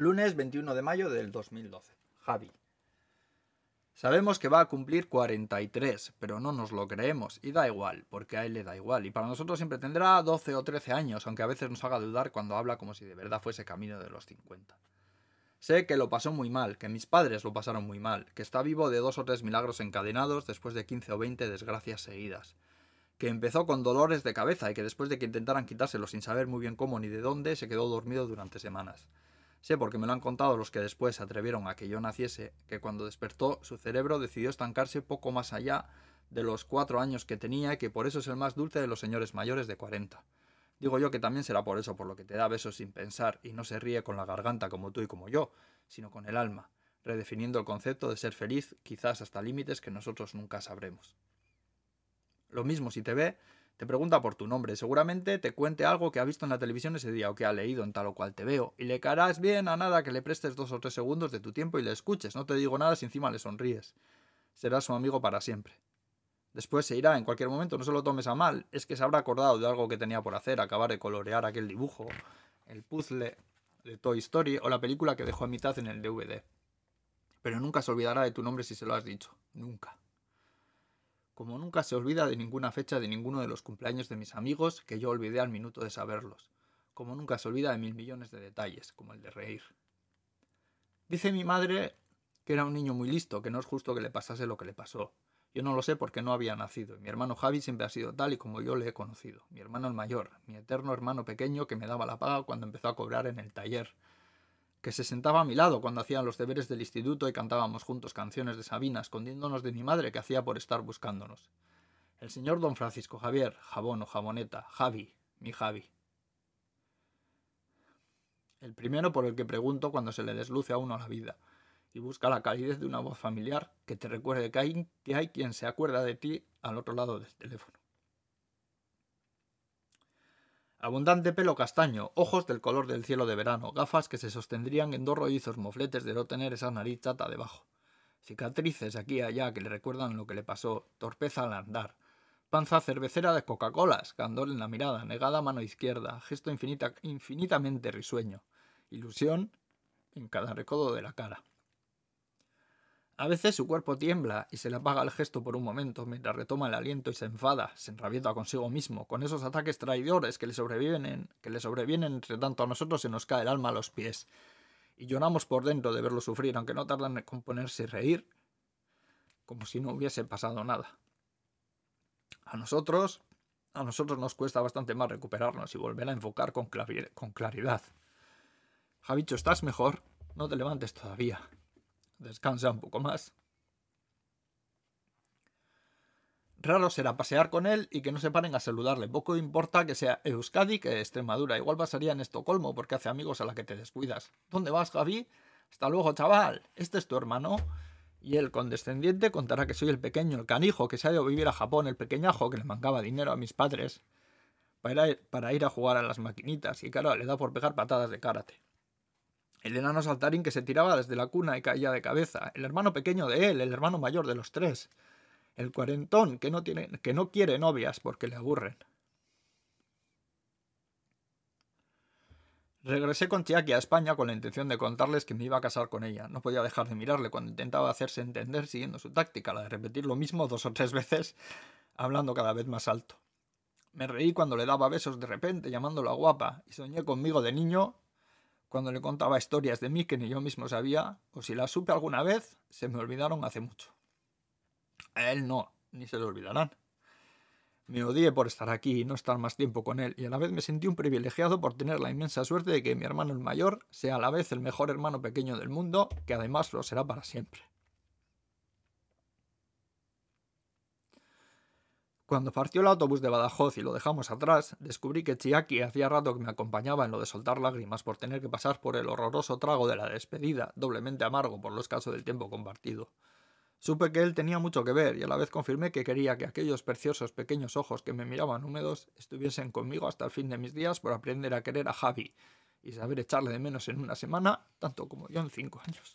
Lunes 21 de mayo del 2012. Javi. Sabemos que va a cumplir 43, pero no nos lo creemos, y da igual, porque a él le da igual, y para nosotros siempre tendrá 12 o 13 años, aunque a veces nos haga dudar cuando habla como si de verdad fuese camino de los 50. Sé que lo pasó muy mal, que mis padres lo pasaron muy mal, que está vivo de dos o tres milagros encadenados después de 15 o 20 desgracias seguidas, que empezó con dolores de cabeza y que después de que intentaran quitárselo sin saber muy bien cómo ni de dónde, se quedó dormido durante semanas Sé porque me lo han contado los que después se atrevieron a que yo naciese, que cuando despertó su cerebro decidió estancarse poco más allá de los cuatro años que tenía y que por eso es el más dulce de los señores mayores de cuarenta. Digo yo que también será por eso por lo que te da besos sin pensar y no se ríe con la garganta como tú y como yo, sino con el alma, redefiniendo el concepto de ser feliz quizás hasta límites que nosotros nunca sabremos. Lo mismo si te ve, te pregunta por tu nombre, seguramente te cuente algo que ha visto en la televisión ese día o que ha leído en tal o cual te veo, y le caerás bien a nada que le prestes dos o tres segundos de tu tiempo y le escuches, no te digo nada si encima le sonríes. Serás su amigo para siempre. Después se irá en cualquier momento, no se lo tomes a mal, es que se habrá acordado de algo que tenía por hacer, acabar de colorear aquel dibujo, el puzzle de Toy Story o la película que dejó a mitad en el DVD. Pero nunca se olvidará de tu nombre si se lo has dicho, nunca como nunca se olvida de ninguna fecha de ninguno de los cumpleaños de mis amigos que yo olvidé al minuto de saberlos, como nunca se olvida de mil millones de detalles, como el de reír. Dice mi madre que era un niño muy listo, que no es justo que le pasase lo que le pasó. Yo no lo sé porque no había nacido, y mi hermano Javi siempre ha sido tal y como yo le he conocido, mi hermano el mayor, mi eterno hermano pequeño que me daba la paga cuando empezó a cobrar en el taller, que se sentaba a mi lado cuando hacían los deberes del instituto y cantábamos juntos canciones de Sabina, escondiéndonos de mi madre que hacía por estar buscándonos. El señor don Francisco Javier, jabón o jaboneta, Javi, mi Javi. El primero por el que pregunto cuando se le desluce a uno la vida, y busca la calidez de una voz familiar que te recuerde que hay, que hay quien se acuerda de ti al otro lado del teléfono. Abundante pelo castaño, ojos del color del cielo de verano, gafas que se sostendrían en dos rollizos mofletes de no tener esa nariz chata debajo. Cicatrices aquí y allá que le recuerdan lo que le pasó, torpeza al andar. Panza cervecera de Coca-Colas, candor en la mirada, negada mano izquierda, gesto infinitamente risueño, ilusión en cada recodo de la cara. A veces su cuerpo tiembla y se le apaga el gesto por un momento mientras retoma el aliento y se enfada, se enrabieta consigo mismo, con esos ataques traidores que le sobreviven, que le sobrevienen entre tanto a nosotros se nos cae el alma a los pies. Y lloramos por dentro de verlo sufrir, aunque no tardan en componerse y reír, como si no hubiese pasado nada. A nosotros, a nosotros nos cuesta bastante más recuperarnos y volver a enfocar con, con claridad. Javicho, ¿estás mejor? No te levantes todavía descansa un poco más. Raro será pasear con él y que no se paren a saludarle. Poco importa que sea Euskadi que Extremadura. Igual pasaría en Estocolmo porque hace amigos a la que te descuidas. ¿Dónde vas, Javi? Hasta luego, chaval. Este es tu hermano. Y el condescendiente contará que soy el pequeño, el canijo, que se ha ido a vivir a Japón, el pequeñajo que le mancaba dinero a mis padres para ir, a jugar a las maquinitas. Y claro, le da por pegar patadas de karate. El enano saltarín que se tiraba desde la cuna y caía de cabeza. El hermano pequeño de él, el hermano mayor de los tres. El cuarentón que no, tiene, que no quiere novias porque le aburren. Regresé con Chiaki a España con la intención de contarles que me iba a casar con ella. No podía dejar de mirarle cuando intentaba hacerse entender siguiendo su táctica, la de repetir lo mismo dos o tres veces, hablando cada vez más alto. Me reí cuando le daba besos de repente, llamándola guapa, y soñé conmigo de niño cuando le contaba historias de mí que ni yo mismo sabía, o si las supe alguna vez, se me olvidaron hace mucho. A él no, ni se le olvidarán. Me odié por estar aquí y no estar más tiempo con él, y a la vez me sentí un privilegiado por tener la inmensa suerte de que mi hermano el mayor sea a la vez el mejor hermano pequeño del mundo, que además lo será para siempre. Cuando partió el autobús de Badajoz y lo dejamos atrás, descubrí que Chiaki hacía rato que me acompañaba en lo de soltar lágrimas por tener que pasar por el horroroso trago de la despedida, doblemente amargo por lo escaso del tiempo compartido. Supe que él tenía mucho que ver y a la vez confirmé que quería que aquellos preciosos pequeños ojos que me miraban húmedos estuviesen conmigo hasta el fin de mis días por aprender a querer a Javi y saber echarle de menos en una semana, tanto como yo en cinco años.